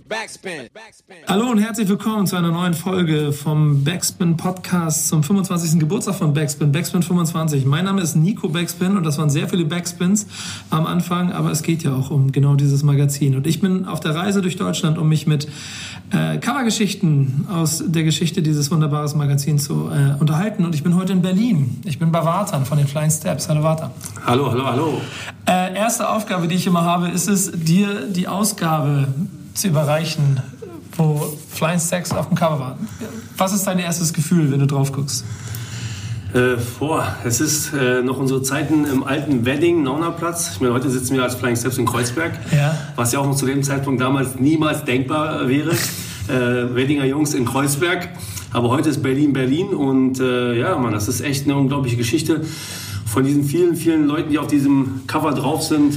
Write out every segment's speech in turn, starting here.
Backspin. Hallo und herzlich willkommen zu einer neuen Folge vom Backspin Podcast zum 25. Geburtstag von Backspin, Backspin 25. Mein Name ist Nico Backspin und das waren sehr viele Backspins am Anfang, aber es geht ja auch um genau dieses Magazin. Und ich bin auf der Reise durch Deutschland, um mich mit äh, Covergeschichten aus der Geschichte dieses wunderbaren Magazins zu äh, unterhalten. Und ich bin heute in Berlin. Ich bin bei Wartan von den Flying Steps. Hallo Wartan. Hallo, hallo, hallo. Äh, erste Aufgabe, die ich immer habe, ist es, dir die Ausgabe zu überreichen, wo Flying Stacks auf dem Cover waren. Was ist dein erstes Gefühl, wenn du drauf guckst? Äh, boah, es ist äh, noch unsere Zeiten im alten Wedding, Naunaplatz. Ich meine, heute sitzen wir als Flying Steps in Kreuzberg, ja. was ja auch noch zu dem Zeitpunkt damals niemals denkbar wäre. Äh, Weddinger Jungs in Kreuzberg. Aber heute ist Berlin Berlin und äh, ja, man, das ist echt eine unglaubliche Geschichte. Von diesen vielen, vielen Leuten, die auf diesem Cover drauf sind,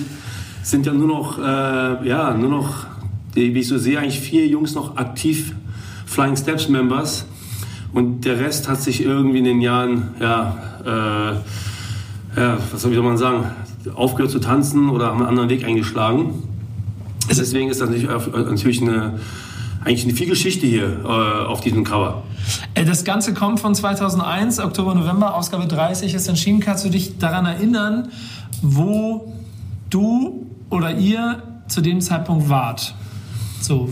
sind ja nur noch, äh, ja, nur noch wie ich so sehe, eigentlich vier Jungs noch aktiv Flying Steps Members. Und der Rest hat sich irgendwie in den Jahren, ja, äh, ja was soll man sagen, aufgehört zu tanzen oder haben einen anderen Weg eingeschlagen. Deswegen ist das nicht, natürlich eine, eigentlich eine viel Geschichte hier äh, auf diesem Cover. Äh, das Ganze kommt von 2001, Oktober, November, Ausgabe 30 ist erschienen. Kannst du dich daran erinnern, wo du oder ihr zu dem Zeitpunkt wart? So,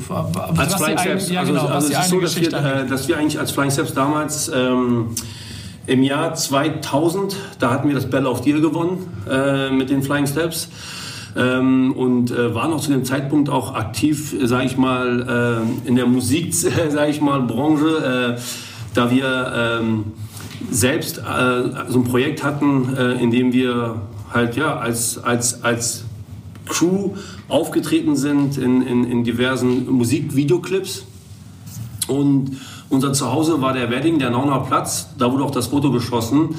als Flying Steps, ja, genau, also, also es ist so, dass wir, äh, dass wir, eigentlich als Flying Steps damals ähm, im Jahr 2000, da hatten wir das Battle of Deal gewonnen äh, mit den Flying Steps ähm, und äh, waren auch zu dem Zeitpunkt auch aktiv, sage ich mal, äh, in der Musik, sage ich mal, Branche, äh, da wir ähm, selbst äh, so ein Projekt hatten, in dem wir halt ja als, als, als Crew aufgetreten sind in, in, in diversen Musikvideoclips. Und unser Zuhause war der Wedding, der Nauner Platz. Da wurde auch das Foto geschossen.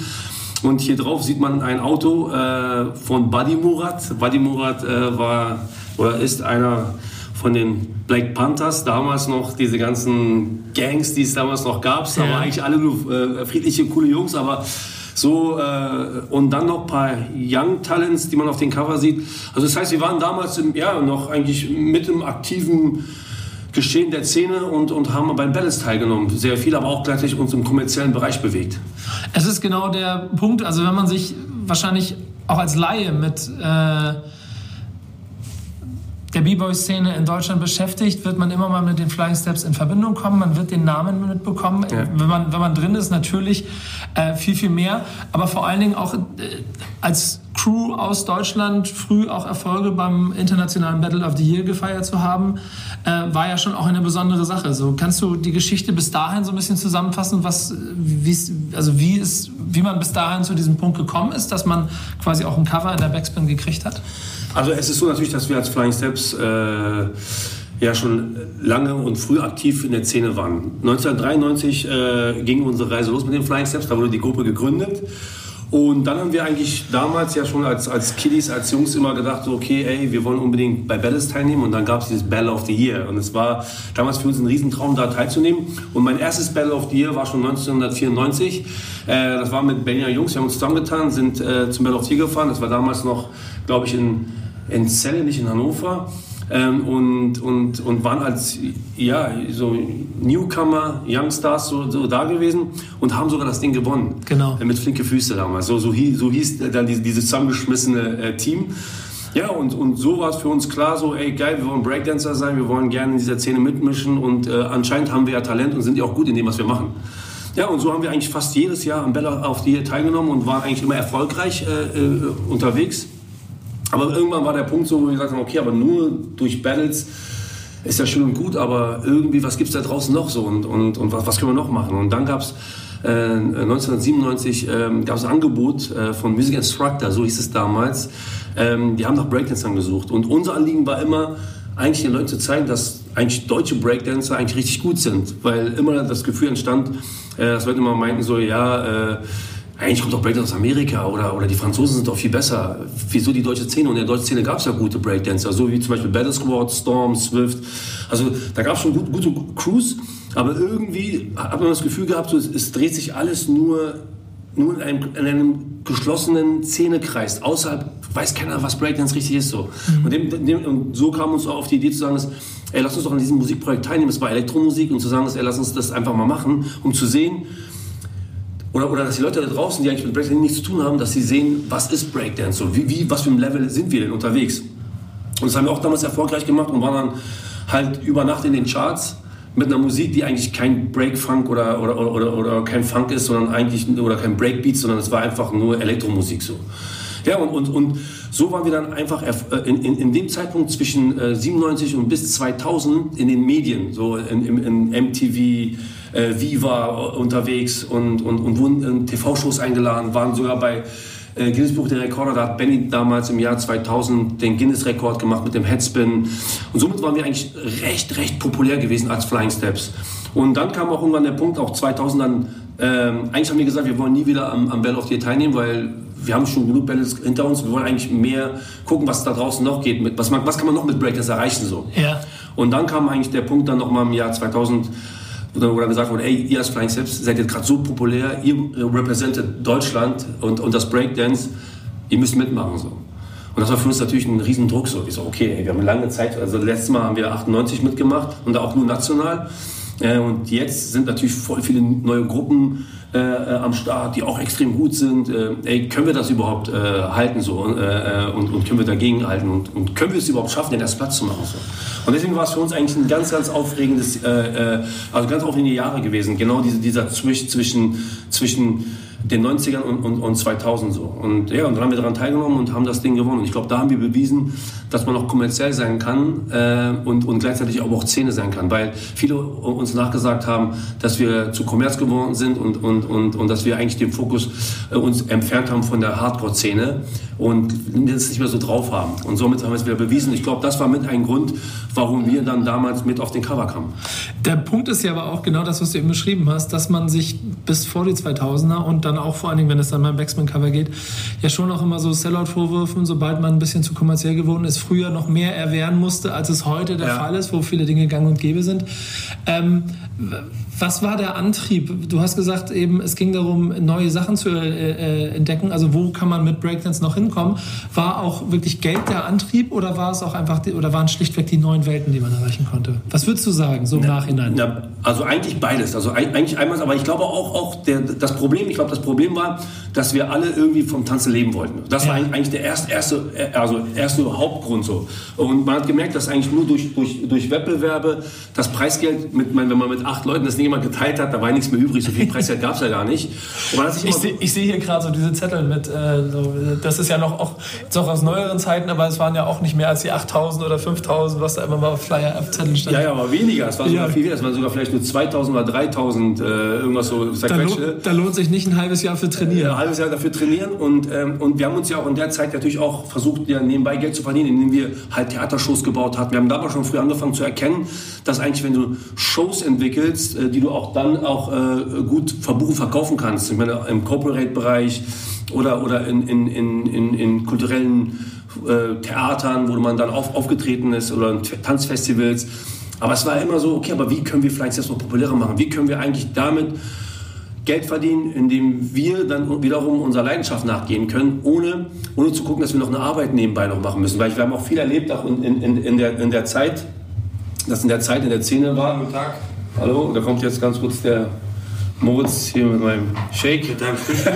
Und hier drauf sieht man ein Auto äh, von Buddy Murat. Buddy Murat äh, war oder ist einer von den Black Panthers, damals noch diese ganzen Gangs, die es damals noch gab. Ja. Aber eigentlich alle nur äh, friedliche, coole Jungs. Aber so, äh, und dann noch ein paar Young Talents, die man auf den Cover sieht. Also das heißt, wir waren damals im, ja, noch eigentlich mit im aktiven Geschehen der Szene und, und haben beim Battles teilgenommen. Sehr viel, aber auch gleichzeitig uns im kommerziellen Bereich bewegt. Es ist genau der Punkt, also wenn man sich wahrscheinlich auch als Laie mit... Äh der B-Boy-Szene in Deutschland beschäftigt, wird man immer mal mit den Flying Steps in Verbindung kommen. Man wird den Namen mitbekommen. Ja. Wenn, man, wenn man drin ist, natürlich äh, viel, viel mehr. Aber vor allen Dingen auch äh, als Crew aus Deutschland früh auch Erfolge beim internationalen Battle of the Year gefeiert zu haben, äh, war ja schon auch eine besondere Sache. So kannst du die Geschichte bis dahin so ein bisschen zusammenfassen, was, also wie, ist, wie man bis dahin zu diesem Punkt gekommen ist, dass man quasi auch ein Cover in der Backspin gekriegt hat? Also es ist so natürlich, dass wir als Flying Steps äh, ja schon lange und früh aktiv in der Szene waren. 1993 äh, ging unsere Reise los mit den Flying Steps, da wurde die Gruppe gegründet. Und dann haben wir eigentlich damals ja schon als, als Kiddies, als Jungs immer gedacht, so, okay, ey, wir wollen unbedingt bei Battles teilnehmen. Und dann gab es dieses Battle of the Year. Und es war damals für uns ein Riesentraum, da teilzunehmen. Und mein erstes Battle of the Year war schon 1994. Äh, das war mit Berliner Jungs, wir haben uns zusammengetan, sind äh, zum Battle of the Year gefahren. Das war damals noch, glaube ich, in, in Celle, nicht in Hannover ähm, und, und, und waren als ja, so Newcomer, Youngstars so, so da gewesen und haben sogar das Ding gewonnen. Genau. Äh, mit flinke Füße damals. So, so, hieß, so hieß dann dieses, dieses zusammengeschmissene äh, Team. Ja, und, und so war es für uns klar, so, ey, geil, wir wollen Breakdancer sein, wir wollen gerne in dieser Szene mitmischen und äh, anscheinend haben wir ja Talent und sind ja auch gut in dem, was wir machen. Ja, und so haben wir eigentlich fast jedes Jahr am Bella auf die teilgenommen und waren eigentlich immer erfolgreich äh, äh, unterwegs. Aber irgendwann war der Punkt so, wo wir gesagt haben, okay, aber nur durch Battles ist ja schön und gut, aber irgendwie, was gibt es da draußen noch so und, und, und was, was können wir noch machen? Und dann gab es äh, 1997 äh, gab ein Angebot äh, von Music Instructor, so hieß es damals. Ähm, die haben nach Breakdancern gesucht. Und unser Anliegen war immer, eigentlich den Leuten zu zeigen, dass eigentlich deutsche Breakdancer eigentlich richtig gut sind. Weil immer das Gefühl entstand, äh, dass Leute immer meinten so, ja, äh, eigentlich kommt doch Breakdance aus Amerika oder, oder die Franzosen sind doch viel besser. Wieso die deutsche Szene? Und in der deutschen Szene gab es ja gute Breakdancer, so wie zum Beispiel Battle Squad, Storm, Swift. Also da gab es schon gut, gute Crews, aber irgendwie hat man das Gefühl gehabt, so, es, es dreht sich alles nur, nur in, einem, in einem geschlossenen Szenekreis, außerhalb weiß keiner, was Breakdance richtig ist. So. Mhm. Und, dem, dem, und so kam uns auch auf die Idee zu sagen, dass, ey, lass uns doch an diesem Musikprojekt teilnehmen. Es war Elektromusik und zu sagen, dass, ey, lass uns das einfach mal machen, um zu sehen, oder, oder dass die Leute da draußen, die eigentlich mit Breakdance nichts zu tun haben, dass sie sehen, was ist Breakdance, so, wie, wie, was für ein Level sind wir denn unterwegs. Und das haben wir auch damals erfolgreich gemacht und waren dann halt über Nacht in den Charts mit einer Musik, die eigentlich kein Break-Funk oder, oder, oder, oder, kein Funk ist, sondern eigentlich, oder kein Breakbeat, sondern es war einfach nur Elektromusik so. Ja, und, und, und so waren wir dann einfach äh, in, in, in dem Zeitpunkt zwischen äh, 97 und bis 2000 in den Medien, so in, in, in MTV, äh, Viva unterwegs und, und, und wurden in TV-Shows eingeladen, waren sogar bei äh, Guinness Buch der Rekorde, da hat Benny damals im Jahr 2000 den Guinness-Rekord gemacht mit dem Headspin. Und somit waren wir eigentlich recht, recht populär gewesen als Flying Steps. Und dann kam auch irgendwann der Punkt, auch 2000 dann, ähm, eigentlich haben wir gesagt, wir wollen nie wieder am, am Battle of the Year teilnehmen, weil wir haben schon genug Battles hinter uns. Wir wollen eigentlich mehr gucken, was da draußen noch geht. Mit, was, man, was kann man noch mit Breakers erreichen? So. Ja. Und dann kam eigentlich der Punkt dann nochmal im Jahr 2000, wo dann gesagt wurde, ey, ihr als Flying Steps seid jetzt gerade so populär, ihr repräsentiert Deutschland und, und das Breakdance, ihr müsst mitmachen. So. Und das war für uns natürlich ein Riesendruck. So. Ich so, okay, ey, wir haben lange Zeit, also letztes Mal haben wir 98 mitgemacht und auch nur national. Äh, und jetzt sind natürlich voll viele neue Gruppen äh, äh, am Start, die auch extrem gut sind. Äh, ey, können wir das überhaupt äh, halten so äh, und, und, können wir dagegen halten und, und, können wir es überhaupt schaffen, den erst Platz zu machen? So. Und deswegen war es für uns eigentlich ein ganz, ganz aufregendes, also ganz aufregende Jahre gewesen. Genau diese, dieser Zwisch zwischen, zwischen den 90ern und, und, und 2000 so. Und ja, und dann haben wir daran teilgenommen und haben das Ding gewonnen. Und ich glaube, da haben wir bewiesen, dass man auch kommerziell sein kann äh, und, und gleichzeitig aber auch Szene sein kann. Weil viele uns nachgesagt haben, dass wir zu Kommerz geworden sind und, und, und, und dass wir eigentlich den Fokus äh, uns entfernt haben von der Hardcore-Szene und das nicht mehr so drauf haben. Und somit haben wir es wieder bewiesen. Ich glaube, das war mit ein Grund, warum wir dann damals mit auf den Cover kamen. Der Punkt ist ja aber auch genau das, was du eben beschrieben hast, dass man sich bis vor die 2000er und dann auch vor allen Dingen, wenn es dann beim Backsman-Cover geht, ja schon auch immer so Sellout-Vorwürfen, sobald man ein bisschen zu kommerziell geworden ist, früher noch mehr erwehren musste, als es heute der ja. Fall ist, wo viele Dinge gang und gäbe sind. Ähm, was war der Antrieb? Du hast gesagt, eben es ging darum, neue Sachen zu äh, äh, entdecken. Also wo kann man mit Breakdance noch hinkommen? War auch wirklich Geld der Antrieb oder war es auch einfach die, oder waren schlichtweg die neuen Welten, die man erreichen konnte? Was würdest du sagen, so im na, Nachhinein? Na, also eigentlich beides. Also eigentlich einmal, aber ich glaube auch, auch der, das Problem, ich glaube, das Problem war, dass wir alle irgendwie vom Tanzen leben wollten. Das war eigentlich der erste, erste, also erste Hauptgrund so. Und man hat gemerkt, dass eigentlich nur durch, durch, durch Wettbewerbe das Preisgeld, mit, wenn man mit acht Leuten das Ding immer geteilt hat, da war nichts mehr übrig. So viel Preisgeld gab es ja gar nicht. ich sehe seh hier gerade so diese Zettel mit, äh, so, das ist ja noch auch, auch aus neueren Zeiten, aber es waren ja auch nicht mehr als die 8000 oder 5000, was da immer mal auf Flyer auf Zetteln stand. Ja, ja, aber weniger. Es war sogar ja. viel weniger. Es waren sogar vielleicht nur 2000 oder 3000, äh, irgendwas so. Da, lo da, lohnt sich nicht ein halbes Jahr für trainieren. Ein halbes Jahr dafür trainieren und, ähm, und wir haben uns ja auch in der Zeit natürlich auch versucht, ja, nebenbei Geld zu verdienen, indem wir halt Theatershows gebaut hatten. Wir haben dabei schon früh angefangen zu erkennen, dass eigentlich, wenn du Shows entwickelst, äh, die du auch dann auch äh, gut verbuchen, verkaufen kannst, ich meine, im Corporate-Bereich oder, oder in, in, in, in, kulturellen äh, Theatern, wo man dann auf, aufgetreten ist oder in Tanzfestivals. Aber es war immer so, okay, aber wie können wir vielleicht das noch populärer machen? Wie können wir eigentlich damit Geld verdienen, indem wir dann wiederum unserer Leidenschaft nachgehen können, ohne, ohne zu gucken, dass wir noch eine Arbeit nebenbei noch machen müssen. Weil wir haben auch viel erlebt, auch in, in, in, der, in der Zeit, dass in der Zeit in der Szene war. Guten Tag. Hallo, da kommt jetzt ganz kurz der Moritz hier mit meinem Shake. Mit deinem Frühstück.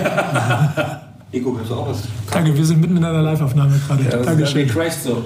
Ego, hast du auch was? Danke, wir sind mitten in einer Live-Aufnahme gerade. Ja, Dankeschön. Crasht so.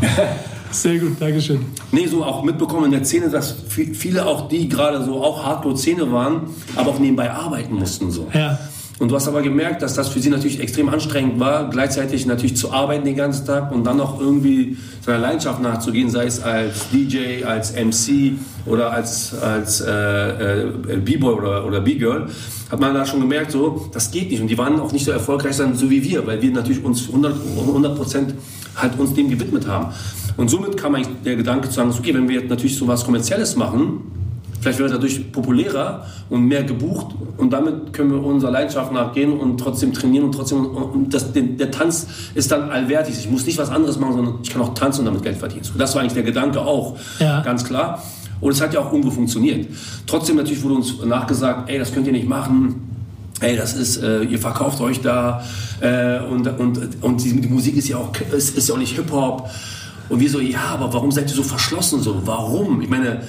Sehr gut, Dankeschön. Nee, so auch mitbekommen in der Szene, dass viele auch die gerade so auch Hardcore-Szene waren, aber auch nebenbei arbeiten mussten. So. Ja. Und du hast aber gemerkt, dass das für sie natürlich extrem anstrengend war, gleichzeitig natürlich zu arbeiten den ganzen Tag und dann noch irgendwie seiner Leidenschaft nachzugehen, sei es als DJ, als MC oder als, als äh, äh, B-Boy oder, oder B-Girl, hat man da schon gemerkt, so, das geht nicht. Und die waren auch nicht so erfolgreich sein, so wie wir, weil wir natürlich uns 100 Prozent halt uns dem gewidmet haben. Und somit kam eigentlich der Gedanke zu sagen, okay, wenn wir jetzt natürlich so was Kommerzielles machen, vielleicht wird dadurch populärer und mehr gebucht und damit können wir unserer Leidenschaft nachgehen und trotzdem trainieren und trotzdem, und das, der, der Tanz ist dann allwertig. Ich muss nicht was anderes machen, sondern ich kann auch tanzen und damit Geld verdienen. So, das war eigentlich der Gedanke auch, ja. ganz klar. Und es hat ja auch irgendwo funktioniert. Trotzdem natürlich wurde uns nachgesagt, ey, das könnt ihr nicht machen ey, das ist, äh, ihr verkauft euch da äh, und, und, und die, die, Musik ist ja auch, ist, ist ja auch nicht Hip-Hop. Und wir so, ja, aber warum seid ihr so verschlossen so? Warum? Ich meine,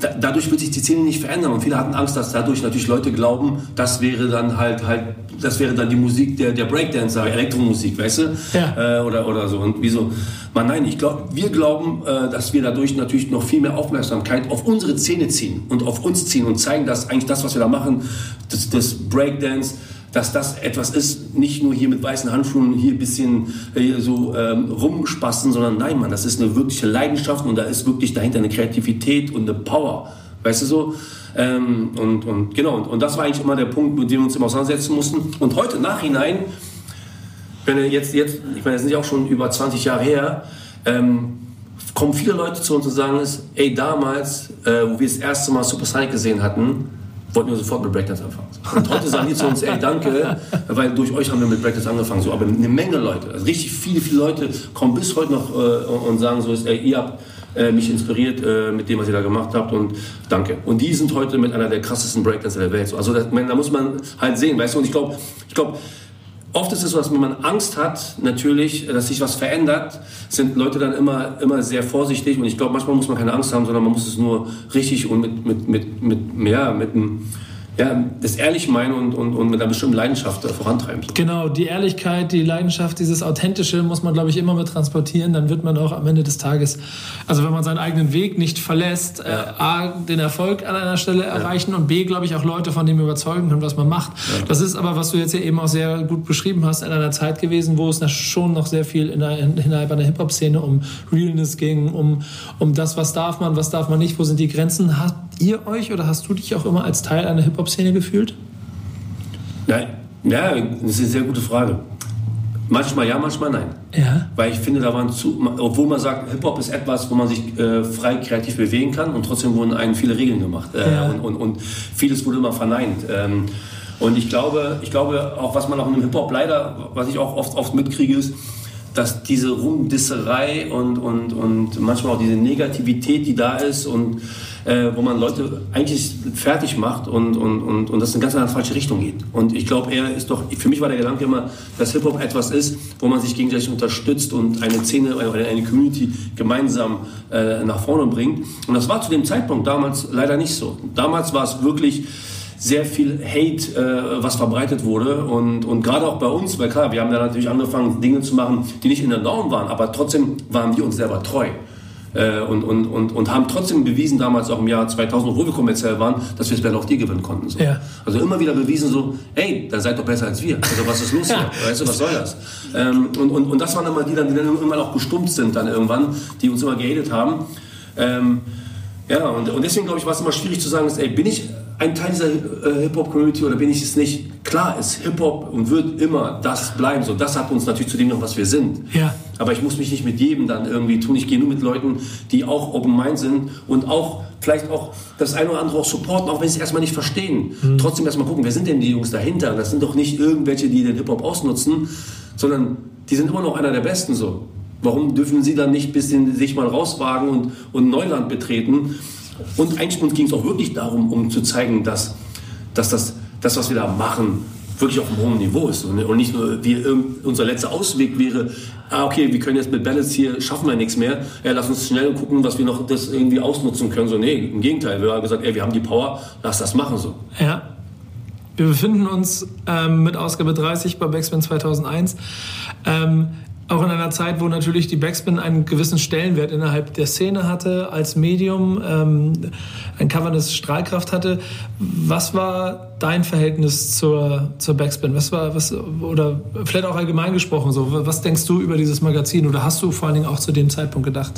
da, dadurch wird sich die Szene nicht verändern und viele hatten Angst, dass dadurch natürlich Leute glauben, das wäre dann halt halt, das wäre dann die Musik der, der Breakdancer, Elektromusik, weißt du? Ja. Äh, oder, oder so. Und wieso? Man, nein, ich glaube, wir glauben, äh, dass wir dadurch natürlich noch viel mehr Aufmerksamkeit auf unsere Szene ziehen und auf uns ziehen und zeigen, dass eigentlich das, was wir da machen, das, das Breakdance, dass das etwas ist, nicht nur hier mit weißen Handschuhen hier ein bisschen äh, so ähm, rumspasten, sondern nein, Mann, das ist eine wirkliche Leidenschaft und da ist wirklich dahinter eine Kreativität und eine Power. Weißt du so? Ähm, und, und genau, und, und, das war eigentlich immer der Punkt, mit dem wir uns immer auseinandersetzen mussten. Und heute nachhinein, wenn jetzt, jetzt, ich meine, das sind ja auch schon über 20 Jahre her, ähm, kommen viele Leute zu uns und sagen es, ey, damals, äh, wo wir das erste Mal Supersonic gesehen hatten, wollten wir sofort mit Breakdance anfangen. Und heute sagen die zu uns, ey, danke, weil durch euch haben wir mit Breakdance angefangen. So, aber eine Menge Leute, also richtig viele, viele Leute kommen bis heute noch äh, und sagen so, ey, ihr habt äh, mich inspiriert äh, mit dem, was ihr da gemacht habt und danke. Und die sind heute mit einer der krassesten Breakdancer der Welt. Also das, da muss man halt sehen, weißt du, und ich glaube, ich glaube, Oft ist es so, dass wenn man Angst hat, natürlich, dass sich was verändert, sind Leute dann immer, immer sehr vorsichtig. Und ich glaube, manchmal muss man keine Angst haben, sondern man muss es nur richtig und mit, mit, mit, mit, mehr, mit einem ja, das ehrlich meinen und, und, und mit einer bestimmten Leidenschaft äh, vorantreiben. Genau, die Ehrlichkeit, die Leidenschaft, dieses Authentische muss man, glaube ich, immer mit transportieren. Dann wird man auch am Ende des Tages, also wenn man seinen eigenen Weg nicht verlässt, äh, ja. äh, A, den Erfolg an einer Stelle erreichen ja. und B, glaube ich, auch Leute von dem überzeugen können, was man macht. Ja. Das ist aber, was du jetzt ja eben auch sehr gut beschrieben hast, in einer Zeit gewesen, wo es schon noch sehr viel in der, innerhalb einer Hip-Hop-Szene um Realness ging, um, um das, was darf man, was darf man nicht, wo sind die Grenzen. Habt ihr euch oder hast du dich auch immer als Teil einer Hip-Hop Hip-Hop-Szene gefühlt? Ja, ja, das ist eine sehr gute Frage. Manchmal ja, manchmal nein. Ja. Weil ich finde, da waren zu, obwohl man sagt, Hip-Hop ist etwas, wo man sich äh, frei kreativ bewegen kann und trotzdem wurden einen viele Regeln gemacht. Äh, ja. und, und, und, vieles wurde immer verneint. Ähm, und ich glaube, ich glaube, auch was man auch in dem Hip-Hop leider, was ich auch oft, oft mitkriege, ist, dass diese Rumdisserei und, und, und manchmal auch diese Negativität, die da ist und äh, wo man Leute eigentlich fertig macht und, und, und, und das in ganz eine falsche Richtung geht. Und ich glaube, er ist doch, für mich war der Gedanke immer, dass Hip-Hop etwas ist, wo man sich gegenseitig unterstützt und eine Szene oder eine Community gemeinsam äh, nach vorne bringt. Und das war zu dem Zeitpunkt damals leider nicht so. Damals war es wirklich sehr viel Hate, äh, was verbreitet wurde. Und, und gerade auch bei uns, weil klar, wir haben da natürlich angefangen, Dinge zu machen, die nicht in der Norm waren, aber trotzdem waren wir uns selber treu. Äh, und, und, und, und haben trotzdem bewiesen, damals auch im Jahr 2000, obwohl wir kommerziell waren, dass wir es Battle of dir gewinnen konnten. So. Ja. Also immer wieder bewiesen, so, ey, dann seid doch besser als wir. Also was ist los hier? Weißt du, was soll das? Ähm, und, und, und das waren immer die, dann, die dann irgendwann auch gestummt sind, dann irgendwann, die uns immer gehatet haben. Ähm, ja, und, und deswegen glaube ich, war es immer schwierig zu sagen, ist, ey, bin ich ein Teil dieser äh, Hip-Hop-Community oder bin ich es nicht? Klar ist Hip-Hop und wird immer das bleiben. So, das hat uns natürlich zu dem noch, was wir sind. Ja. Aber ich muss mich nicht mit jedem dann irgendwie tun. Ich gehe nur mit Leuten, die auch open-mind sind und auch vielleicht auch das eine oder andere auch supporten, auch wenn sie es erstmal nicht verstehen. Mhm. Trotzdem erstmal gucken, wer sind denn die Jungs dahinter? Das sind doch nicht irgendwelche, die den Hip-Hop ausnutzen, sondern die sind immer noch einer der Besten so. Warum dürfen sie dann nicht ein bisschen sich mal rauswagen und, und Neuland betreten? Und uns ging es auch wirklich darum, um zu zeigen, dass, dass das, das, was wir da machen, wirklich auf einem hohen Niveau ist. Und, nicht nur, wie unser letzter Ausweg wäre, ah, okay, wir können jetzt mit Balance hier, schaffen wir nichts mehr, ja, lass uns schnell gucken, was wir noch das irgendwie ausnutzen können. So, nee, im Gegenteil, wir haben gesagt, ey, wir haben die Power, lass das machen. So. Ja. Wir befinden uns ähm, mit Ausgabe 30 bei Backspin 2001. Ähm, auch in einer Zeit, wo natürlich die Backspin einen gewissen Stellenwert innerhalb der Szene hatte, als Medium, ähm, ein coverndes Strahlkraft hatte. Was war dein Verhältnis zur, zur Backspin? Was war, was, oder vielleicht auch allgemein gesprochen so, was denkst du über dieses Magazin oder hast du vor allen Dingen auch zu dem Zeitpunkt gedacht?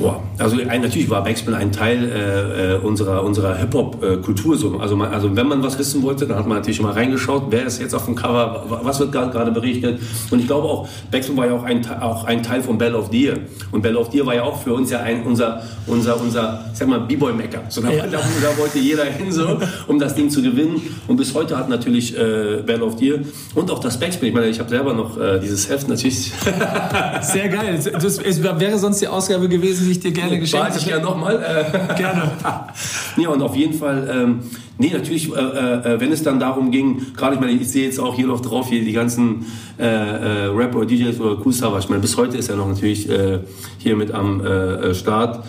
Boah, also ein, natürlich war Backspin ein Teil äh, äh unserer, unserer Hip-Hop-Kultur. So. Also, man, also wenn man was wissen wollte, dann hat man natürlich mal reingeschaut, wer ist jetzt auf dem Cover, was wird gerade berichtet. Und ich glaube auch, Backspin war ja auch ein, auch ein Teil von Bell of Deer. Und Bell of Deer war ja auch für uns ja ein, unser, unser, unser ich sag mal, B-Boy-Mecker. So, da, ja. da, da, wollte jeder hin, so, um das Ding zu gewinnen. Und bis heute hat natürlich äh, Bell of Deer und auch das Backspin, ich meine, ich habe selber noch äh, dieses Heft natürlich. Sehr geil. Das, es wäre sonst die Ausgabe gewesen, die ich dir gerne geschenkt habe. ich gerne nochmal. Äh, gerne. ja, und auf jeden Fall, ähm, nee, natürlich, äh, äh, wenn es dann darum ging, gerade ich meine, ich sehe jetzt auch hier noch drauf, hier die ganzen äh, äh, Rapper, DJs oder Kusava, ich meine, bis heute ist er noch natürlich äh, hier mit am Start.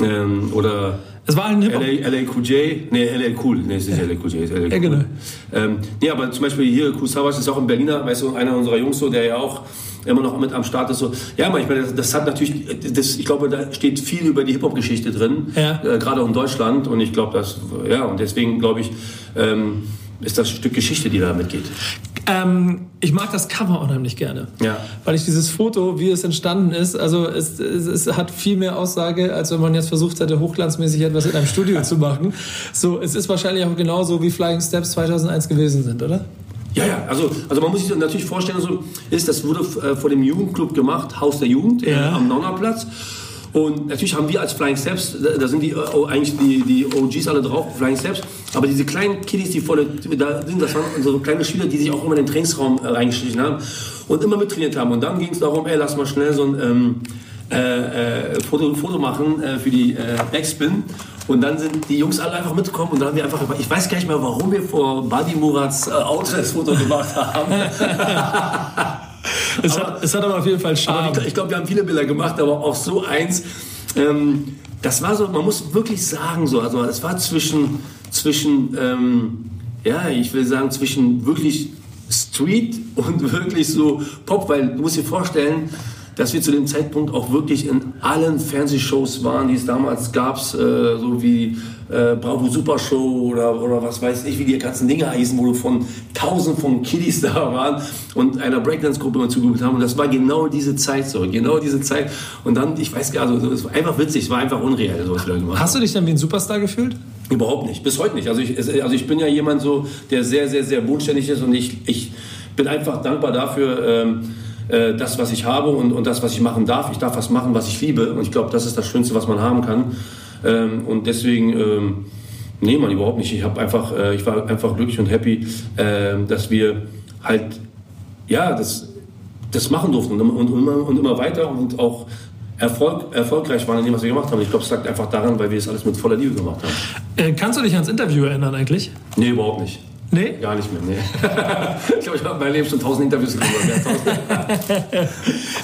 Ähm, oder es war ein Hip-Hop. LA, LA QJ, nee, LA Cool, nee, es ist nicht LA QJ, es ist LA Cool. Ja, genau. Ähm, nee, aber zum Beispiel hier, Kusavas ist auch ein Berliner, weißt du, einer unserer Jungs so, der ja auch immer noch mit am Start ist. So. Ja, manchmal, das, das hat natürlich, das, ich glaube, da steht viel über die Hip-Hop-Geschichte drin, ja. äh, gerade auch in Deutschland. Und ich glaube, das, ja, und deswegen glaube ich, ähm, ist das ein Stück Geschichte, die da mitgeht. Ähm, ich mag das Cover unheimlich gerne. Ja. Weil ich dieses Foto, wie es entstanden ist, also es, es, es, hat viel mehr Aussage, als wenn man jetzt versucht hätte, hochglanzmäßig etwas in einem Studio zu machen. So, es ist wahrscheinlich auch genauso, wie Flying Steps 2001 gewesen sind, oder? Ja, ja, also, also man muss sich natürlich vorstellen, so ist, das wurde äh, vor dem Jugendclub gemacht, Haus der Jugend ja. äh, am Nonnerplatz. Und natürlich haben wir als Flying Steps, da sind die äh, oh, eigentlich die, die OGs alle drauf, Flying Steps, aber diese kleinen Kiddies, die vor der, da sind, das waren so kleine Schüler, die sich auch immer in den Trainingsraum äh, reingeschlichen haben und immer mittrainiert haben. Und dann ging es darum, ey, lass mal schnell so ein ähm, äh, äh, Foto, Foto machen äh, für die äh, Backspin. Und dann sind die Jungs alle einfach mitgekommen und dann haben wir einfach, ich weiß gar nicht mehr, warum wir vor Buddy Murats äh, Auto das Foto gemacht haben. es, aber, hat, es hat aber auf jeden Fall Charme. Ich, ich glaube, wir haben viele Bilder gemacht, aber auch so eins. Ähm, das war so, man muss wirklich sagen, so, also es war zwischen, zwischen ähm, ja, ich will sagen, zwischen wirklich Street und wirklich so Pop, weil du musst dir vorstellen, dass wir zu dem Zeitpunkt auch wirklich in allen Fernsehshows waren, die es damals gab, äh, so wie äh, Bravo Super Show oder, oder was weiß ich, wie die ganzen Dinge heißen, wo von tausend von Kiddies da waren und einer Breakdance-Gruppe mal zugehört haben. Und das war genau diese Zeit so, genau diese Zeit. Und dann, ich weiß gar nicht, also, es war einfach witzig, es war einfach unreal, so was da gemacht Hast du dich dann wie ein Superstar gefühlt? Überhaupt nicht, bis heute nicht. Also ich, also ich bin ja jemand so, der sehr, sehr, sehr bodenständig ist und ich, ich bin einfach dankbar dafür, ähm, äh, das, was ich habe und, und das, was ich machen darf. Ich darf was machen, was ich liebe. Und ich glaube, das ist das Schönste, was man haben kann. Ähm, und deswegen, ähm, nee, man, überhaupt nicht. Ich, hab einfach, äh, ich war einfach glücklich und happy, äh, dass wir halt, ja, das, das machen durften und, und, und, immer, und immer weiter und auch Erfolg, erfolgreich waren in dem, was wir gemacht haben. Ich glaube, es lag einfach daran, weil wir es alles mit voller Liebe gemacht haben. Äh, kannst du dich ans Interview erinnern eigentlich? Nee, überhaupt nicht. Nee? Gar nicht mehr, nee. ich glaube, ich habe mein Leben schon tausend Interviews gegeben.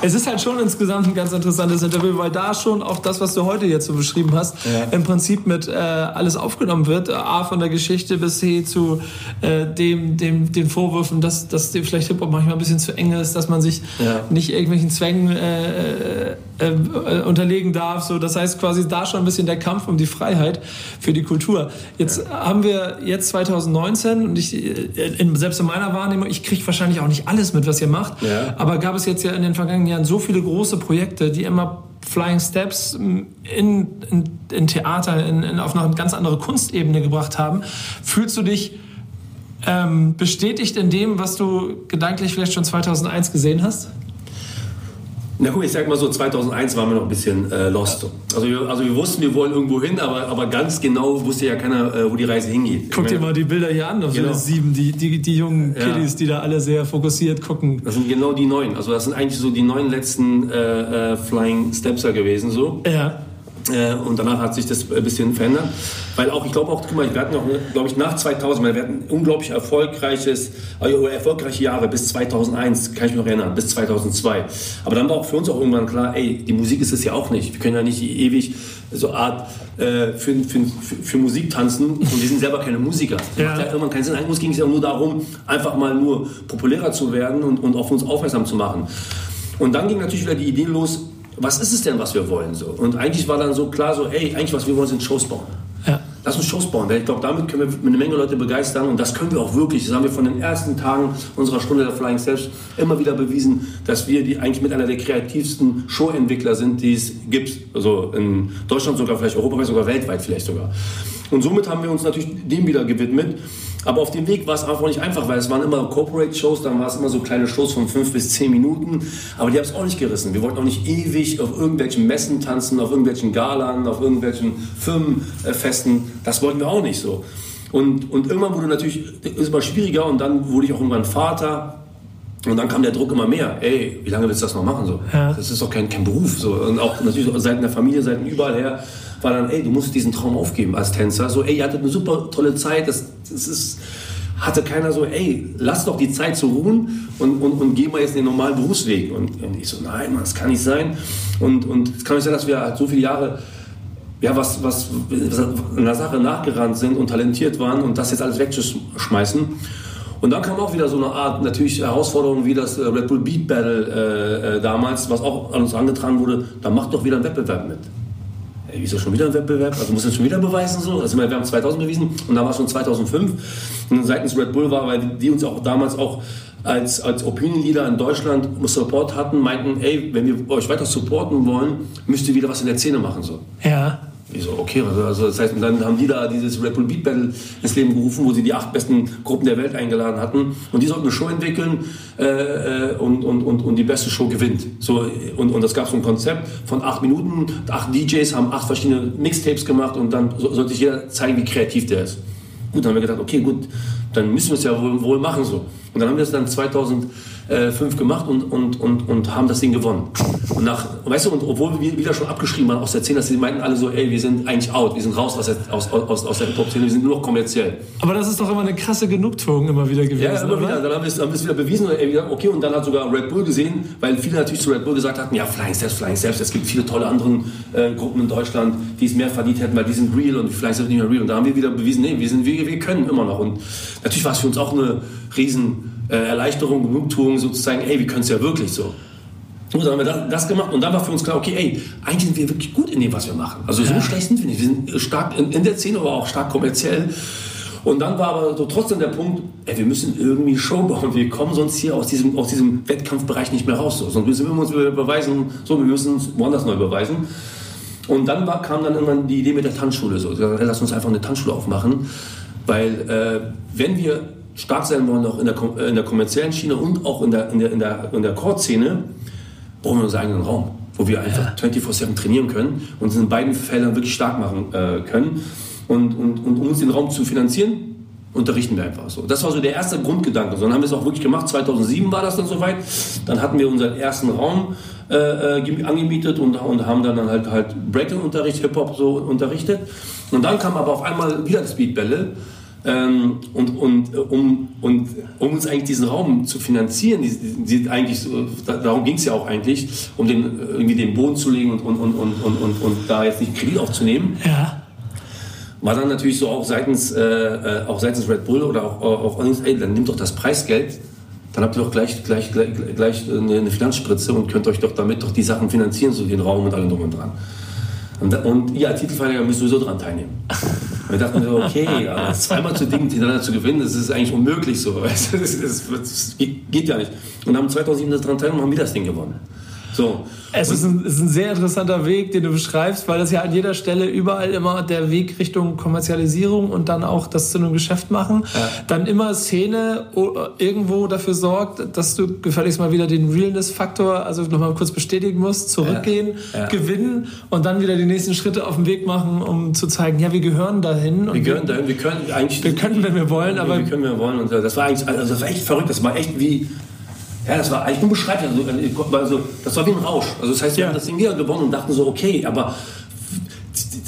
es ist halt schon insgesamt ein ganz interessantes Interview, weil da schon auch das, was du heute jetzt so beschrieben hast, ja. im Prinzip mit äh, alles aufgenommen wird. A, von der Geschichte bis hin zu äh, dem, dem, den Vorwürfen, dass, dass dem vielleicht Hip-Hop manchmal ein bisschen zu eng ist, dass man sich ja. nicht irgendwelchen Zwängen äh, äh, äh, unterlegen darf. So, das heißt quasi da schon ein bisschen der Kampf um die Freiheit für die Kultur. Jetzt ja. haben wir jetzt 2019 und ich, äh, in, selbst in meiner Wahrnehmung, ich kriege wahrscheinlich auch nicht alles mit, was ihr macht, ja. aber gab es jetzt ja in den vergangenen Jahren so viele große Projekte, die immer Flying Steps in, in, in Theater, in, in, auf eine ganz andere Kunstebene gebracht haben. Fühlst du dich ähm, bestätigt in dem, was du gedanklich vielleicht schon 2001 gesehen hast? Na gut, ich sag mal so, 2001 waren wir noch ein bisschen äh, lost. Also wir, also wir wussten, wir wollen irgendwo hin, aber, aber ganz genau wusste ja keiner, äh, wo die Reise hingeht. Guck dir mal die Bilder hier an, auf genau. sieben, die, die, die jungen ja. Kiddies, die da alle sehr fokussiert gucken. Das sind genau die neun. Also das sind eigentlich so die neun letzten äh, äh Flying Stepser gewesen so. Ja. Äh, und danach hat sich das ein bisschen verändert. Weil auch, ich glaube auch, guck mal, wir hatten auch, glaube ich, nach 2000, wir hatten unglaublich erfolgreiches, also erfolgreiche Jahre bis 2001, kann ich mich noch erinnern, bis 2002. Aber dann war auch für uns auch irgendwann klar, ey, die Musik ist es ja auch nicht. Wir können ja nicht ewig so Art äh, für, für, für, Musik tanzen und wir sind selber keine Musiker. Das ja. macht ja irgendwann keinen Sinn. Eigentlich ging es ja nur darum, einfach mal nur populärer zu werden und, und auf uns aufmerksam zu machen. Und dann ging natürlich wieder die Idee los, was ist es denn, was wir wollen? So? Und eigentlich war dann so klar, so, ey, eigentlich was wir wollen, sind Shows bauen. Ja. Lass uns Shows bauen. Ich glaube, damit können wir eine Menge Leute begeistern und das können wir auch wirklich. Das haben wir von den ersten Tagen unserer Stunde der Flying Steps immer wieder bewiesen, dass wir die eigentlich mit einer der kreativsten Show-Entwickler sind, die es gibt. Also in Deutschland sogar, vielleicht europaweit, sogar weltweit vielleicht sogar. Und somit haben wir uns natürlich dem wieder gewidmet. Aber auf dem Weg war es einfach nicht einfach, weil es waren immer Corporate-Shows, dann war es immer so kleine Shows von fünf bis zehn Minuten. Aber die haben es auch nicht gerissen. Wir wollten auch nicht ewig auf irgendwelchen Messen tanzen, auf irgendwelchen Galan, auf irgendwelchen Firmenfesten. Das wollten wir auch nicht so. Und, und irgendwann wurde natürlich, ist immer schwieriger und dann wurde ich auch irgendwann Vater. Und dann kam der Druck immer mehr. Ey, wie lange willst du das noch machen? So? Ja. Das ist doch kein, kein Beruf. So. Und auch natürlich seitens der Familie, seitens überall her, war dann, ey, du musst diesen Traum aufgeben als Tänzer. So, ey, ihr hattet eine super tolle Zeit. Das, das ist, hatte keiner so, ey, lass doch die Zeit zu ruhen und, und, und geh mal jetzt den normalen Berufsweg. Und, und ich so, nein, man, das kann nicht sein. Und, und es kann nicht sein, dass wir halt so viele Jahre ja, was, was, was einer Sache nachgerannt sind und talentiert waren und das jetzt alles wegzuschmeißen. Und dann kam auch wieder so eine Art natürlich Herausforderung wie das äh, Red Bull Beat Battle äh, äh, damals, was auch an uns angetragen wurde, da macht doch wieder ein Wettbewerb mit. Ey, wieso schon wieder ein Wettbewerb? Also muss jetzt schon wieder beweisen so? Also wir haben 2000 bewiesen und da war es schon 2005. Und seitens Red Bull war, weil die uns auch damals auch als, als Opinion Leader in Deutschland Support hatten, meinten, ey, wenn wir euch weiter supporten wollen, müsst ihr wieder was in der Szene machen so. Ja. Ich so, okay, also, das heißt, dann haben die da dieses Red Bull Beat Battle ins Leben gerufen, wo sie die acht besten Gruppen der Welt eingeladen hatten. Und die sollten eine Show entwickeln äh, äh und, und, und, und die beste Show gewinnt. So, und, und das gab so ein Konzept von acht Minuten, acht DJs haben acht verschiedene Mixtapes gemacht und dann sollte sich jeder zeigen, wie kreativ der ist. Gut, dann haben wir gedacht, okay, gut, dann müssen wir es ja wohl, wohl machen so. Und dann haben wir es dann 2000 äh, fünf gemacht und, und, und, und haben das Ding gewonnen. Und nach, weißt du, und obwohl wir wieder schon abgeschrieben waren aus der Szene, dass sie meinten alle so, ey, wir sind eigentlich out, wir sind raus aus, der, aus, aus, aus der Hip-Hop-Szene, wir sind nur noch kommerziell. Aber das ist doch immer eine krasse Genugtuung immer wieder gewesen. Ja, immer oder? wieder. Dann haben wir es, haben wir es wieder bewiesen. okay, und dann hat sogar Red Bull gesehen, weil viele natürlich zu Red Bull gesagt hatten, ja, Flying Steps, Flying Steps, es gibt viele tolle andere äh, Gruppen in Deutschland, die es mehr verdient hätten, weil die sind real und Flying Steps nicht mehr real. Und da haben wir wieder bewiesen, nee, wir, sind, wir, wir können immer noch. Und natürlich war es für uns auch eine riesen äh, Erleichterung, Genugtuung sozusagen, ey, wir können es ja wirklich so. Und dann haben wir das, das, gemacht und dann war für uns klar, okay, ey, eigentlich sind wir wirklich gut in dem, was wir machen. Also so ja. schlecht sind wir nicht. Wir sind stark in, in, der Szene, aber auch stark kommerziell. Und dann war aber so trotzdem der Punkt, ey, wir müssen irgendwie Show bauen. Wir kommen sonst hier aus diesem, aus diesem Wettkampfbereich nicht mehr raus. So. Sonst müssen wir uns beweisen, so, wir müssen uns woanders neu beweisen. Und dann war, kam dann irgendwann die Idee mit der Tanzschule. So, lass uns einfach eine Tanzschule aufmachen. Weil äh, wenn wir stark sein wollen, auch in der, in der kommerziellen Schiene und auch in der, in der, in der, in der Core-Szene, brauchen wir unseren eigenen Raum, wo wir einfach ja. 24-7 trainieren können und uns in beiden Feldern wirklich stark machen äh, können. Und, und, und um uns den Raum zu finanzieren, unterrichten wir einfach so. Das war so der erste Grundgedanke. So, dann haben wir es auch wirklich gemacht. 2007 war das dann soweit. Dann hatten wir unseren ersten Raum äh, äh angemietet und, und haben dann halt, halt Breaking-Unterricht, Hip-Hop so unterrichtet. Und dann kam aber auf einmal wieder das Beatbälle. Ähm, und, und, um, und um uns eigentlich diesen Raum zu finanzieren, die, die eigentlich so, darum ging es ja auch eigentlich, um den, irgendwie den Boden zu legen und, und, und, und, und, und, und da jetzt nicht Kredit aufzunehmen. Ja. War dann natürlich so auch seitens, äh, äh auch seitens Red Bull oder auch, auch uns, ey, dann nimmt doch das Preisgeld, dann habt ihr doch gleich, gleich, gleich, gleich eine, Finanzspritze und könnt euch doch damit doch die Sachen finanzieren, so den Raum und allem drum und dran. Und, und ihr als Titelverteidiger müsst sowieso daran teilnehmen. Und wir dachten so, okay, zweimal zu Dingen hintereinander zu gewinnen, das ist eigentlich unmöglich so. Das, das, das geht ja nicht. Und haben 2007 das daran teilgenommen, haben wir das Ding gewonnen. So. Es ist ein, ist ein, sehr interessanter Weg, den du beschreibst, weil das ja an jeder Stelle überall immer der Weg Richtung Kommerzialisierung und dann auch das zu einem Geschäft machen, ja. dann immer Szene irgendwo dafür sorgt, dass du gefälligst mal wieder den Realness-Faktor, also nochmal kurz bestätigen musst, zurückgehen, ja. Ja. gewinnen und dann wieder die nächsten Schritte auf den Weg machen, um zu zeigen, ja, wir gehören dahin. wir gehören dahin, wir können eigentlich... Wir können, wenn wir wollen, aber... Wir können, wenn wir wollen. Und das war eigentlich, also das war echt verrückt, das war echt wie ja, das war eigentlich unbeschreiblich. Also, also, das war wie ein Rausch. Also das heißt, wir ja. haben das Ding wieder gewonnen und dachten so, okay, aber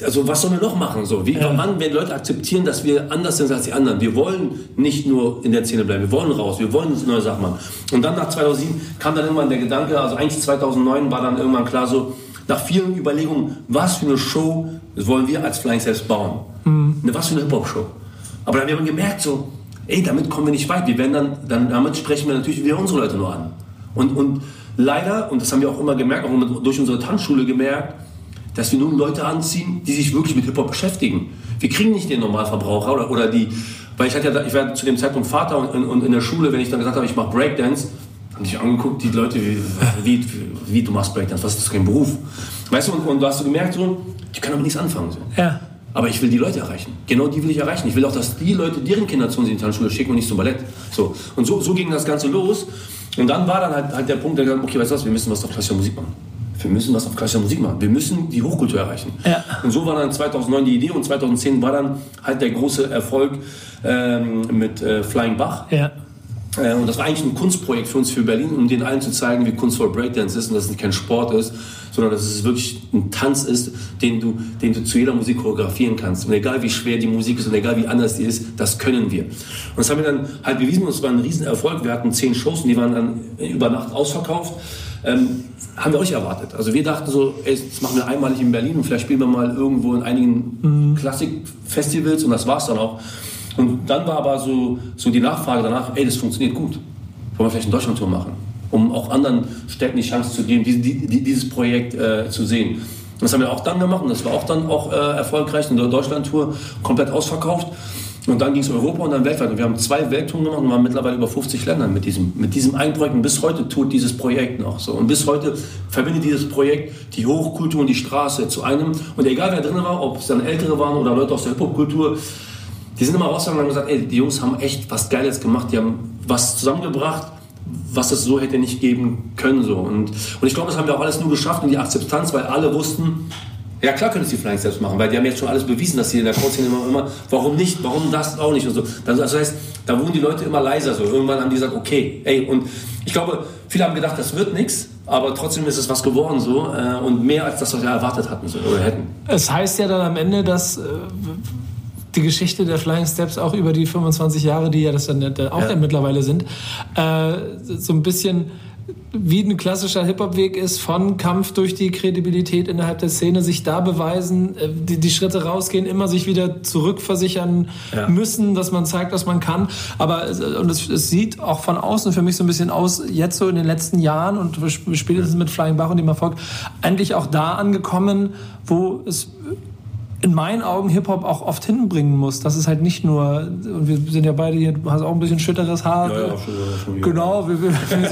also was sollen wir noch machen? So, wie, ja. Wann werden Leute akzeptieren, dass wir anders sind als die anderen? Wir wollen nicht nur in der Szene bleiben, wir wollen raus, wir wollen neue Sachen machen. Und dann nach 2007 kam dann irgendwann der Gedanke, also eigentlich 2009 war dann irgendwann klar so, nach vielen Überlegungen, was für eine Show wollen wir als Flying Steps bauen? Mhm. Was für eine Hip-Hop-Show? Aber dann haben wir gemerkt so, ey, damit kommen wir nicht weit. Wir werden dann, dann damit sprechen wir natürlich wieder unsere Leute nur an. Und, und leider, und das haben wir auch immer gemerkt, auch durch unsere Tanzschule gemerkt, dass wir nun Leute anziehen, die sich wirklich mit Hip-Hop beschäftigen. Wir kriegen nicht den Normalverbraucher oder, oder die, weil ich hatte ja, ich war zu dem Zeitpunkt Vater und, und, und in der Schule, wenn ich dann gesagt habe, ich mache Breakdance, haben sich angeguckt, die Leute, wie, wie, wie, du machst Breakdance, was ist das kein Beruf? Weißt du, und, und du hast du gemerkt, so, die können aber nichts anfangen. So. Ja. Aber ich will die Leute erreichen. Genau die will ich erreichen. Ich will auch, dass die Leute deren Kinder zu uns in die Tanzschule schicken und nicht zum Ballett. So. Und so, so ging das Ganze los. Und dann war dann halt, halt der Punkt, der gesagt okay, weißt du was, wir müssen was auf klassischer Musik machen. Wir müssen was auf klassischer Musik machen. Wir müssen die Hochkultur erreichen. Ja. Und so war dann 2009 die Idee und 2010 war dann halt der große Erfolg ähm, mit äh, Flying Bach. Ja. Äh, und das war eigentlich ein Kunstprojekt für uns für Berlin, um den allen zu zeigen, wie kunstvoll Breakdance ist und dass es kein Sport ist, sondern dass es wirklich ein Tanz ist, den du, den du zu jeder Musik choreografieren kannst. Und egal wie schwer die Musik ist und egal wie anders die ist, das können wir. Und das haben wir dann halt bewiesen und es war ein Riesenerfolg. Wir hatten zehn Shows und die waren dann über Nacht ausverkauft. Ähm, haben wir euch erwartet. Also wir dachten so, ey, das machen wir einmalig in Berlin und vielleicht spielen wir mal irgendwo in einigen mhm. Klassikfestivals und das war's dann auch. Und dann war aber so, so die Nachfrage danach, ey, das funktioniert gut. Wollen wir vielleicht eine Deutschlandtour machen? Um auch anderen Städten die Chance zu geben, die, die, dieses Projekt äh, zu sehen. Und das haben wir auch dann gemacht und das war auch dann auch äh, erfolgreich. Eine Deutschlandtour komplett ausverkauft. Und dann ging es Europa und dann weltweit. Und wir haben zwei Welttouren gemacht und waren mittlerweile über 50 Ländern mit diesem, mit diesem einen. Und bis heute tut dieses Projekt noch so. Und bis heute verbindet dieses Projekt die Hochkultur und die Straße zu einem. Und egal wer drin war, ob es dann Ältere waren oder Leute aus der Hip-Hop-Kultur, die sind immer rausgegangen und haben gesagt, ey, die Jungs haben echt was Geiles gemacht, die haben was zusammengebracht, was es so hätte nicht geben können. So. Und, und ich glaube, das haben wir auch alles nur geschafft in die Akzeptanz, weil alle wussten, ja klar können die Flying selbst machen, weil die haben jetzt schon alles bewiesen, dass sie in der Crowdszene immer, immer, warum nicht, warum das auch nicht und so. Das heißt, da wurden die Leute immer leiser so. Irgendwann haben die gesagt, okay, ey, und ich glaube, viele haben gedacht, das wird nichts, aber trotzdem ist es was geworden so äh, und mehr als das, was wir erwartet hatten oder hätten. Es heißt ja dann am Ende, dass äh, die Geschichte der Flying Steps auch über die 25 Jahre, die ja das dann auch ja. mittlerweile sind, äh, so ein bisschen wie ein klassischer Hip-Hop-Weg ist, von Kampf durch die Kredibilität innerhalb der Szene, sich da beweisen, äh, die, die Schritte rausgehen, immer sich wieder zurückversichern ja. müssen, dass man zeigt, dass man kann. Aber und es, es, sieht auch von außen für mich so ein bisschen aus, jetzt so in den letzten Jahren und spätestens mit Flying Bach und dem Erfolg, eigentlich auch da angekommen, wo es in meinen Augen Hip-Hop auch oft hinbringen muss. Das ist halt nicht nur, und wir sind ja beide hier, du hast auch ein bisschen schütteres Haar. Ja, ja, schon, schon, genau, wir, wir, wir,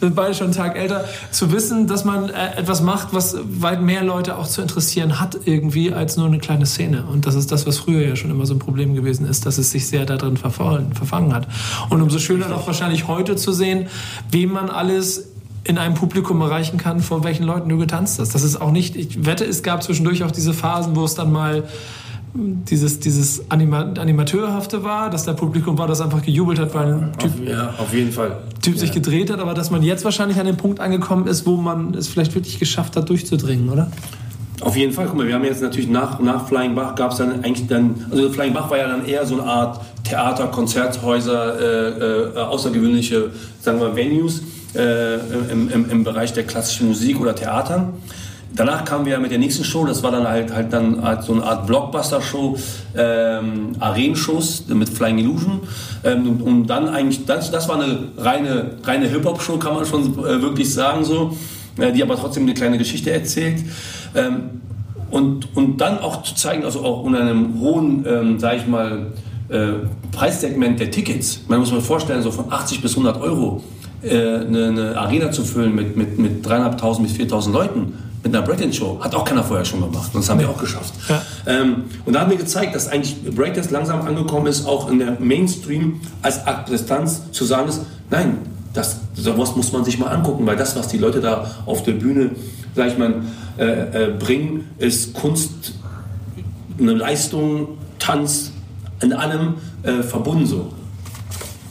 sind, beide schon einen Tag älter. Zu wissen, dass man äh, etwas macht, was weit mehr Leute auch zu interessieren hat irgendwie, als nur eine kleine Szene. Und das ist das, was früher ja schon immer so ein Problem gewesen ist, dass es sich sehr darin verfangen, verfangen hat. Und umso schöner doch wahrscheinlich heute zu sehen, wem man alles in einem Publikum erreichen kann, vor welchen Leuten du getanzt hast. Das ist auch nicht, ich wette, es gab zwischendurch auch diese Phasen, wo es dann mal dieses, dieses Anima Animateurhafte war, dass der Publikum war, das einfach gejubelt hat, weil ein Typ, auf, ja, auf jeden Fall. typ ja. sich gedreht hat, aber dass man jetzt wahrscheinlich an den Punkt angekommen ist, wo man es vielleicht wirklich geschafft hat, durchzudringen, oder? Auf jeden Fall, guck mal, wir haben jetzt natürlich nach, nach Flying Bach gab es dann eigentlich dann, also Flying Bach war ja dann eher so eine Art Theater, Konzerthäuser, äh, äh, außergewöhnliche, sagen wir, Venues äh, im, im, im, Bereich der klassischen Musik oder Theatern. Danach kamen wir mit der nächsten Show, das war dann halt, halt dann halt so eine Art Blockbuster-Show, ähm, Arenen-Shows mit Flying Illusion. Ähm, und, dann eigentlich, das, das war eine reine, reine Hip-Hop-Show, kann man schon äh, wirklich sagen so, äh, die aber trotzdem eine kleine Geschichte erzählt. Ähm, und, und dann auch zu zeigen, also auch unter einem hohen, ähm, sage ich mal, äh, Preissegment der Tickets. Man muss sich vorstellen, so von 80 bis 100 Euro eine, eine, Arena zu füllen mit, mit, mit 3.500 bis 4.000 Leuten mit einer Breakdance-Show. Hat auch keiner vorher schon gemacht. Und das haben wir auch geschafft. Ja. Ähm, und da haben wir gezeigt, dass eigentlich Breakdance langsam angekommen ist, auch in der Mainstream als Akzeptanz zu sagen ist, nein, das, sowas muss man sich mal angucken, weil das, was die Leute da auf der Bühne, sag ich mal, äh, äh, bringen, ist Kunst, eine Leistung, Tanz, in allem äh, verbunden so.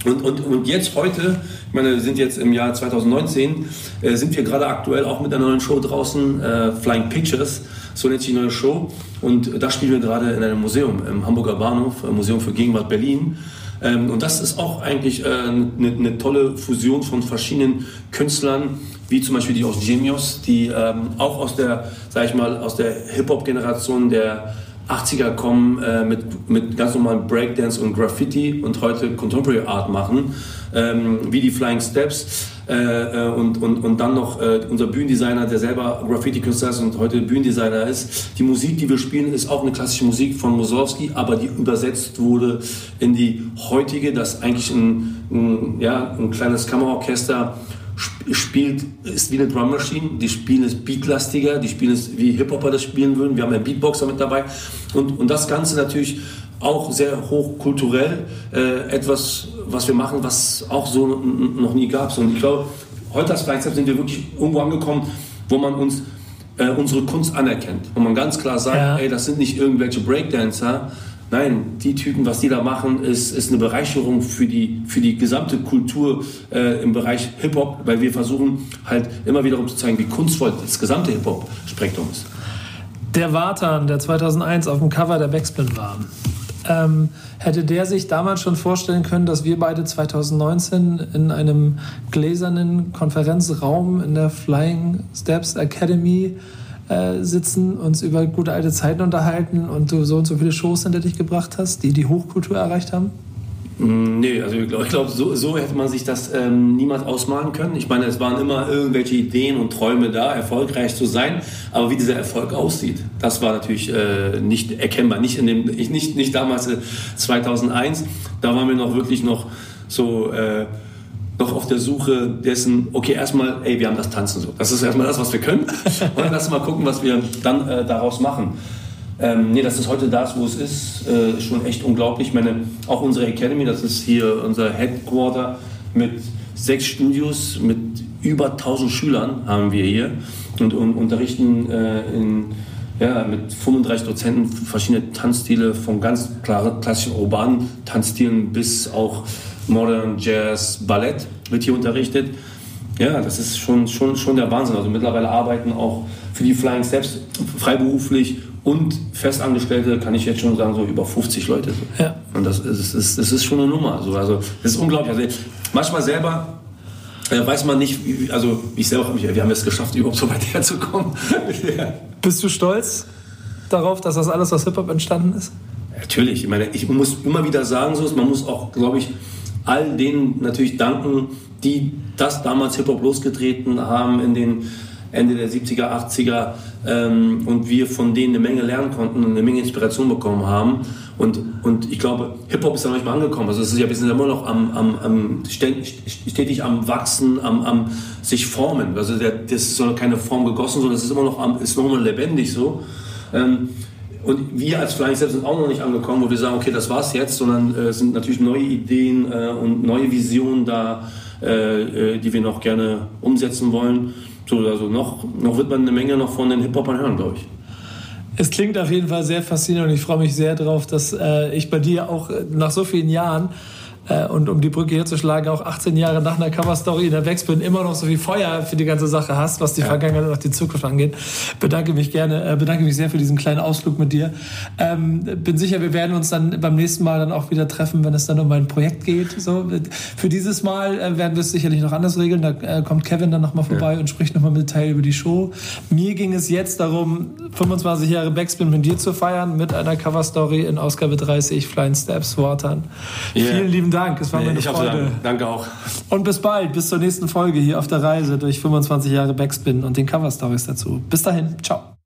Und, und, und jetzt heute ich meine, wir sind jetzt im Jahr 2019, äh, sind wir gerade aktuell auch mit einer neuen Show draußen, äh, Flying Pictures, so nennt sich die neue Show. Und da spielen wir gerade in einem Museum, im Hamburger Bahnhof, äh, Museum für Gegenwart Berlin. Ähm, und das ist auch eigentlich äh, eine, eine tolle Fusion von verschiedenen Künstlern, wie zum Beispiel die aus Genius, die ähm, auch aus der, sag ich mal, aus der Hip-Hop-Generation der 80er kommen, äh, mit, mit ganz normalen Breakdance und Graffiti und heute Contemporary Art machen ähm, wie die Flying Steps. Äh, äh, und, und, und dann noch äh, unser Bühnendesigner, der selber Graffiti-Künstler ist und heute Bühnendesigner ist. Die Musik, die wir spielen, ist auch eine klassische Musik von Mussorgsky, aber die übersetzt wurde in die heutige, das eigentlich ein, ein, ja, ein kleines Kammerorchester spielt, ist wie eine Drum Machine. Die spielen es beatlastiger, die spielen es wie Hip-Hopper das spielen würden. Wir haben einen Beatboxer mit dabei. Und, und das Ganze natürlich auch sehr hochkulturell, äh, etwas, was wir machen, was auch so noch nie gab. Und ich glaube, heute als Flying sind wir wirklich irgendwo angekommen, wo man uns äh, unsere Kunst anerkennt. Wo man ganz klar sagt, ja. ey, das sind nicht irgendwelche Breakdancer, Nein, die Typen, was die da machen, ist, ist eine Bereicherung für die, für die gesamte Kultur äh, im Bereich Hip-Hop, weil wir versuchen halt immer wiederum zu zeigen, wie kunstvoll das gesamte Hip-Hop-Spektrum ist. Der Wartan, der 2001 auf dem Cover der Backspin war, ähm, hätte der sich damals schon vorstellen können, dass wir beide 2019 in einem gläsernen Konferenzraum in der Flying Steps Academy äh, sitzen, uns über gute alte Zeiten unterhalten und du so und so viele Shows hinter dich gebracht hast, die die Hochkultur erreicht haben? Mm, nee, also ich glaube, glaub, so, so, hätte man sich das ähm, niemals ausmalen können. Ich meine, es waren immer irgendwelche Ideen und Träume da, erfolgreich zu sein. Aber wie dieser Erfolg aussieht, das war natürlich äh, nicht erkennbar. Nicht, in dem, nicht, nicht damals äh, 2001, da waren wir noch wirklich noch so... Äh, noch auf der Suche dessen, okay, erstmal, ey, wir haben das Tanzen so. Das ist erstmal das, was wir können. Und dann lass mal gucken, was wir dann äh, daraus machen. Ähm, nee, das ist heute das, wo es ist, äh, schon echt unglaublich. Ich meine, auch unsere Academy, das ist hier unser Headquarter mit sechs Studios, mit über 1000 Schülern haben wir hier und, und unterrichten äh, in, ja, mit 35 Dozenten verschiedene Tanzstile, von ganz klar, klassischen urbanen Tanzstilen bis auch Modern Jazz, Ballett wird hier unterrichtet. Ja, das ist schon, schon, schon der Wahnsinn. Also mittlerweile arbeiten auch für die Flying Steps freiberuflich und Festangestellte, kann ich jetzt schon sagen, so über 50 Leute. Ja. Und das ist, ist, das ist schon eine Nummer. Also, also das ist unglaublich. Also, manchmal selber äh, weiß man nicht, wie, also ich selber, wir haben es geschafft, überhaupt so weit herzukommen. ja. Bist du stolz darauf, dass das alles aus Hip-Hop entstanden ist? Natürlich. Ich meine, ich muss immer wieder sagen, so, man muss auch, glaube ich, all denen natürlich danken, die das damals Hip-Hop losgetreten haben in den Ende der 70er, 80er ähm, und wir von denen eine Menge lernen konnten und eine Menge Inspiration bekommen haben. Und, und ich glaube, Hip-Hop ist da noch nicht mal angekommen. Also es ist ja, wir sind immer noch am, am, am stetig am Wachsen, am, am sich formen. Also der, das ist keine Form gegossen, sondern es ist immer noch, am, ist noch lebendig so. Ähm, und wir als Flying Steps sind auch noch nicht angekommen, wo wir sagen, okay, das war's jetzt, sondern äh, sind natürlich neue Ideen äh, und neue Visionen da, äh, äh die wir noch gerne umsetzen wollen. So, also noch, noch wird man eine Menge noch von den Hip-Hopern hören, glaube ich. Es klingt auf jeden Fall sehr faszinierend und ich freue mich sehr darauf, dass äh, ich bei dir auch nach so vielen Jahren äh, und um die Brücke hier zu schlagen, auch 18 Jahre nach einer Coverstory in der Backspin immer noch so viel Feuer für die ganze Sache hast, was die ja. Vergangenheit und auch die Zukunft angeht. Bedanke mich gerne, äh, bedanke mich sehr für diesen kleinen Ausflug mit dir. Ähm, bin sicher, wir werden uns dann beim nächsten Mal dann auch wieder treffen, wenn es dann um mein Projekt geht. So, für dieses Mal äh, werden wir es sicherlich noch anders regeln. Da äh, kommt Kevin dann nochmal vorbei ja. und spricht nochmal mit Teil über die Show. Mir ging es jetzt darum, 25 Jahre Backspin mit dir zu feiern, mit einer Coverstory in Ausgabe 30, Flying Steps, Watern. Yeah. Vielen lieben Dank. Dank, es war nee, eine Freude. Danke auch. Und bis bald, bis zur nächsten Folge hier auf der Reise durch 25 Jahre Backspin und den Cover Stories dazu. Bis dahin, ciao.